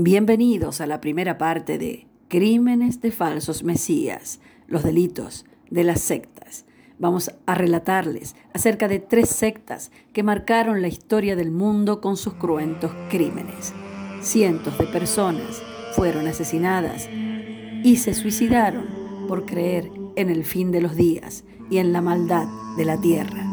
Bienvenidos a la primera parte de Crímenes de falsos mesías, los delitos de las sectas. Vamos a relatarles acerca de tres sectas que marcaron la historia del mundo con sus cruentos crímenes. Cientos de personas fueron asesinadas y se suicidaron por creer en el fin de los días y en la maldad de la tierra.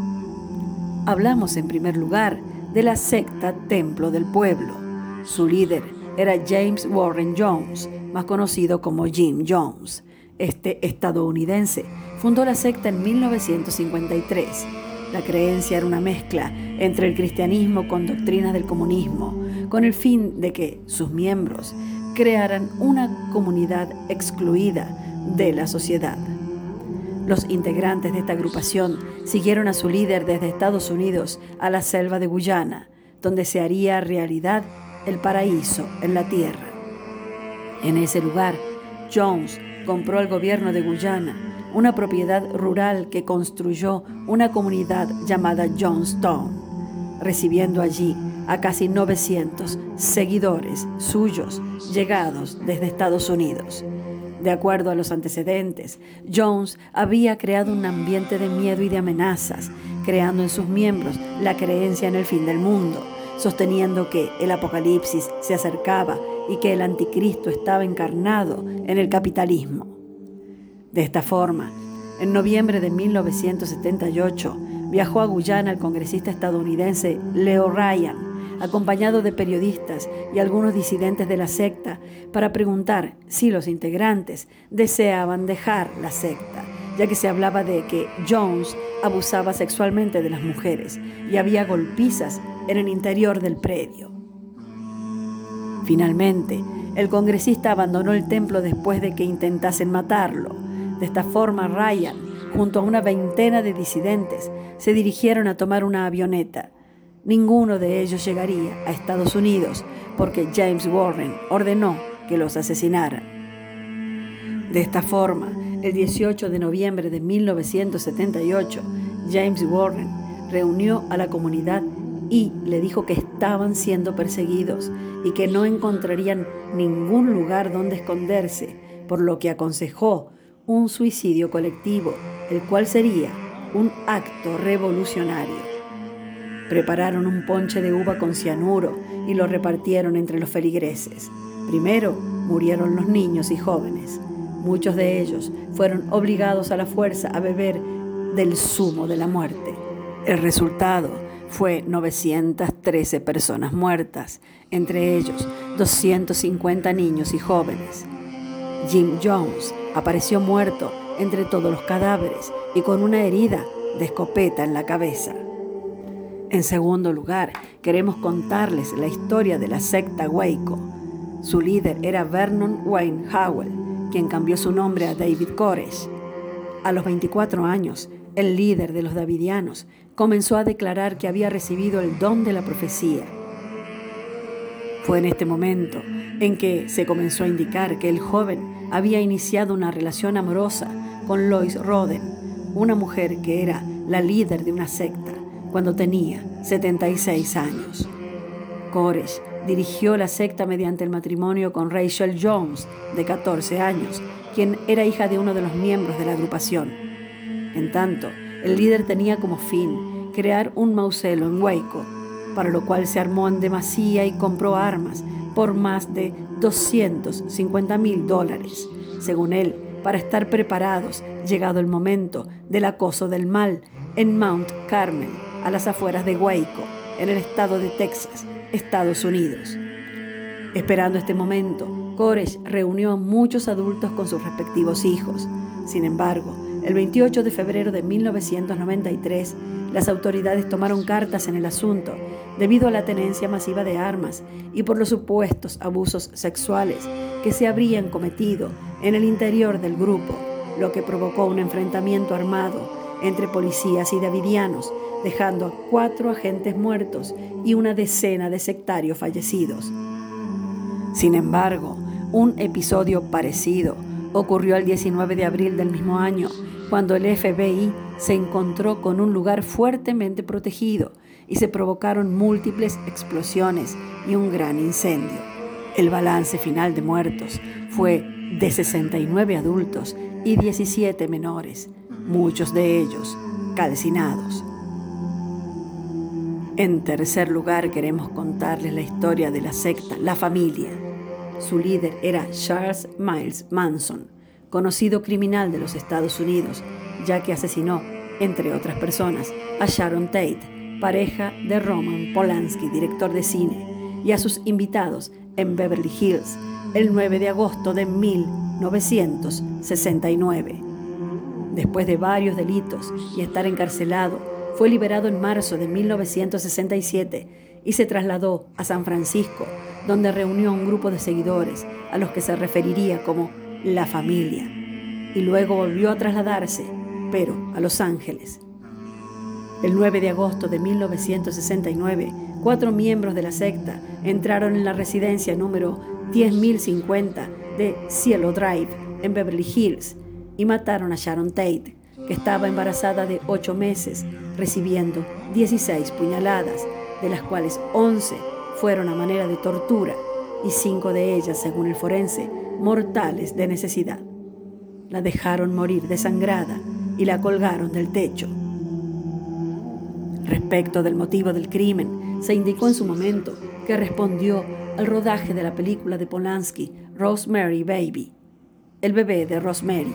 Hablamos en primer lugar de la secta Templo del Pueblo. Su líder era James Warren Jones, más conocido como Jim Jones. Este estadounidense fundó la secta en 1953. La creencia era una mezcla entre el cristianismo con doctrinas del comunismo, con el fin de que sus miembros crearan una comunidad excluida de la sociedad. Los integrantes de esta agrupación siguieron a su líder desde Estados Unidos a la selva de Guyana, donde se haría realidad el paraíso en la tierra. En ese lugar, Jones compró al gobierno de Guyana una propiedad rural que construyó una comunidad llamada Jonestown, recibiendo allí a casi 900 seguidores suyos llegados desde Estados Unidos. De acuerdo a los antecedentes, Jones había creado un ambiente de miedo y de amenazas, creando en sus miembros la creencia en el fin del mundo sosteniendo que el apocalipsis se acercaba y que el anticristo estaba encarnado en el capitalismo. De esta forma, en noviembre de 1978 viajó a Guyana el congresista estadounidense Leo Ryan, acompañado de periodistas y algunos disidentes de la secta, para preguntar si los integrantes deseaban dejar la secta, ya que se hablaba de que Jones abusaba sexualmente de las mujeres y había golpizas en el interior del predio. Finalmente, el congresista abandonó el templo después de que intentasen matarlo. De esta forma, Ryan, junto a una veintena de disidentes, se dirigieron a tomar una avioneta. Ninguno de ellos llegaría a Estados Unidos porque James Warren ordenó que los asesinaran. De esta forma, el 18 de noviembre de 1978, James Warren reunió a la comunidad y le dijo que estaban siendo perseguidos y que no encontrarían ningún lugar donde esconderse, por lo que aconsejó un suicidio colectivo, el cual sería un acto revolucionario. Prepararon un ponche de uva con cianuro y lo repartieron entre los feligreses. Primero murieron los niños y jóvenes. Muchos de ellos fueron obligados a la fuerza a beber del zumo de la muerte. El resultado fue 913 personas muertas, entre ellos 250 niños y jóvenes. Jim Jones apareció muerto entre todos los cadáveres y con una herida de escopeta en la cabeza. En segundo lugar, queremos contarles la historia de la secta Waco. Su líder era Vernon Wayne Howell, quien cambió su nombre a David Koresh. A los 24 años, el líder de los Davidianos, comenzó a declarar que había recibido el don de la profecía. Fue en este momento en que se comenzó a indicar que el joven había iniciado una relación amorosa con Lois Roden, una mujer que era la líder de una secta cuando tenía 76 años. Koresh dirigió la secta mediante el matrimonio con Rachel Jones, de 14 años, quien era hija de uno de los miembros de la agrupación. En tanto, el líder tenía como fin crear un mausoleo en Waco, para lo cual se armó en demasía y compró armas por más de 250 mil dólares, según él, para estar preparados llegado el momento del acoso del mal en Mount Carmel, a las afueras de Waco, en el estado de Texas, Estados Unidos. Esperando este momento, Koresh reunió a muchos adultos con sus respectivos hijos. Sin embargo, el 28 de febrero de 1993, las autoridades tomaron cartas en el asunto debido a la tenencia masiva de armas y por los supuestos abusos sexuales que se habrían cometido en el interior del grupo, lo que provocó un enfrentamiento armado entre policías y davidianos, dejando a cuatro agentes muertos y una decena de sectarios fallecidos. Sin embargo, un episodio parecido ocurrió el 19 de abril del mismo año cuando el FBI se encontró con un lugar fuertemente protegido y se provocaron múltiples explosiones y un gran incendio. El balance final de muertos fue de 69 adultos y 17 menores, muchos de ellos calcinados. En tercer lugar, queremos contarles la historia de la secta La Familia. Su líder era Charles Miles Manson, conocido criminal de los Estados Unidos, ya que asesinó, entre otras personas, a Sharon Tate, pareja de Roman Polanski, director de cine, y a sus invitados en Beverly Hills el 9 de agosto de 1969. Después de varios delitos y estar encarcelado, fue liberado en marzo de 1967 y se trasladó a San Francisco, donde reunió a un grupo de seguidores a los que se referiría como la familia, y luego volvió a trasladarse, pero a Los Ángeles. El 9 de agosto de 1969, cuatro miembros de la secta entraron en la residencia número 10.050 de Cielo Drive en Beverly Hills y mataron a Sharon Tate, que estaba embarazada de ocho meses, recibiendo 16 puñaladas, de las cuales 11 fueron a manera de tortura y cinco de ellas, según el forense, mortales de necesidad. La dejaron morir desangrada y la colgaron del techo. Respecto del motivo del crimen, se indicó en su momento que respondió al rodaje de la película de Polanski, Rosemary Baby, el bebé de Rosemary.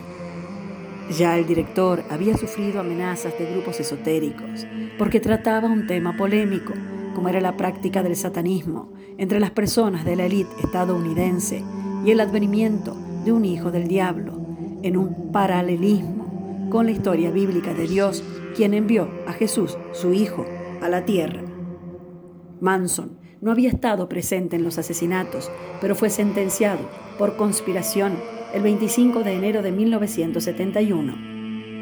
Ya el director había sufrido amenazas de grupos esotéricos porque trataba un tema polémico, como era la práctica del satanismo entre las personas de la élite estadounidense y el advenimiento de un hijo del diablo, en un paralelismo con la historia bíblica de Dios, quien envió a Jesús, su hijo, a la tierra. Manson no había estado presente en los asesinatos, pero fue sentenciado por conspiración el 25 de enero de 1971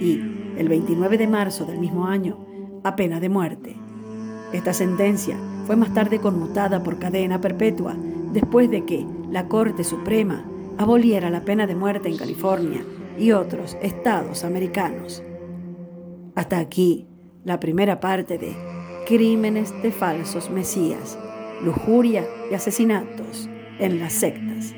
y el 29 de marzo del mismo año a pena de muerte. Esta sentencia fue más tarde conmutada por cadena perpetua después de que la Corte Suprema aboliera la pena de muerte en California y otros estados americanos. Hasta aquí la primera parte de Crímenes de falsos mesías, lujuria y asesinatos en las sectas.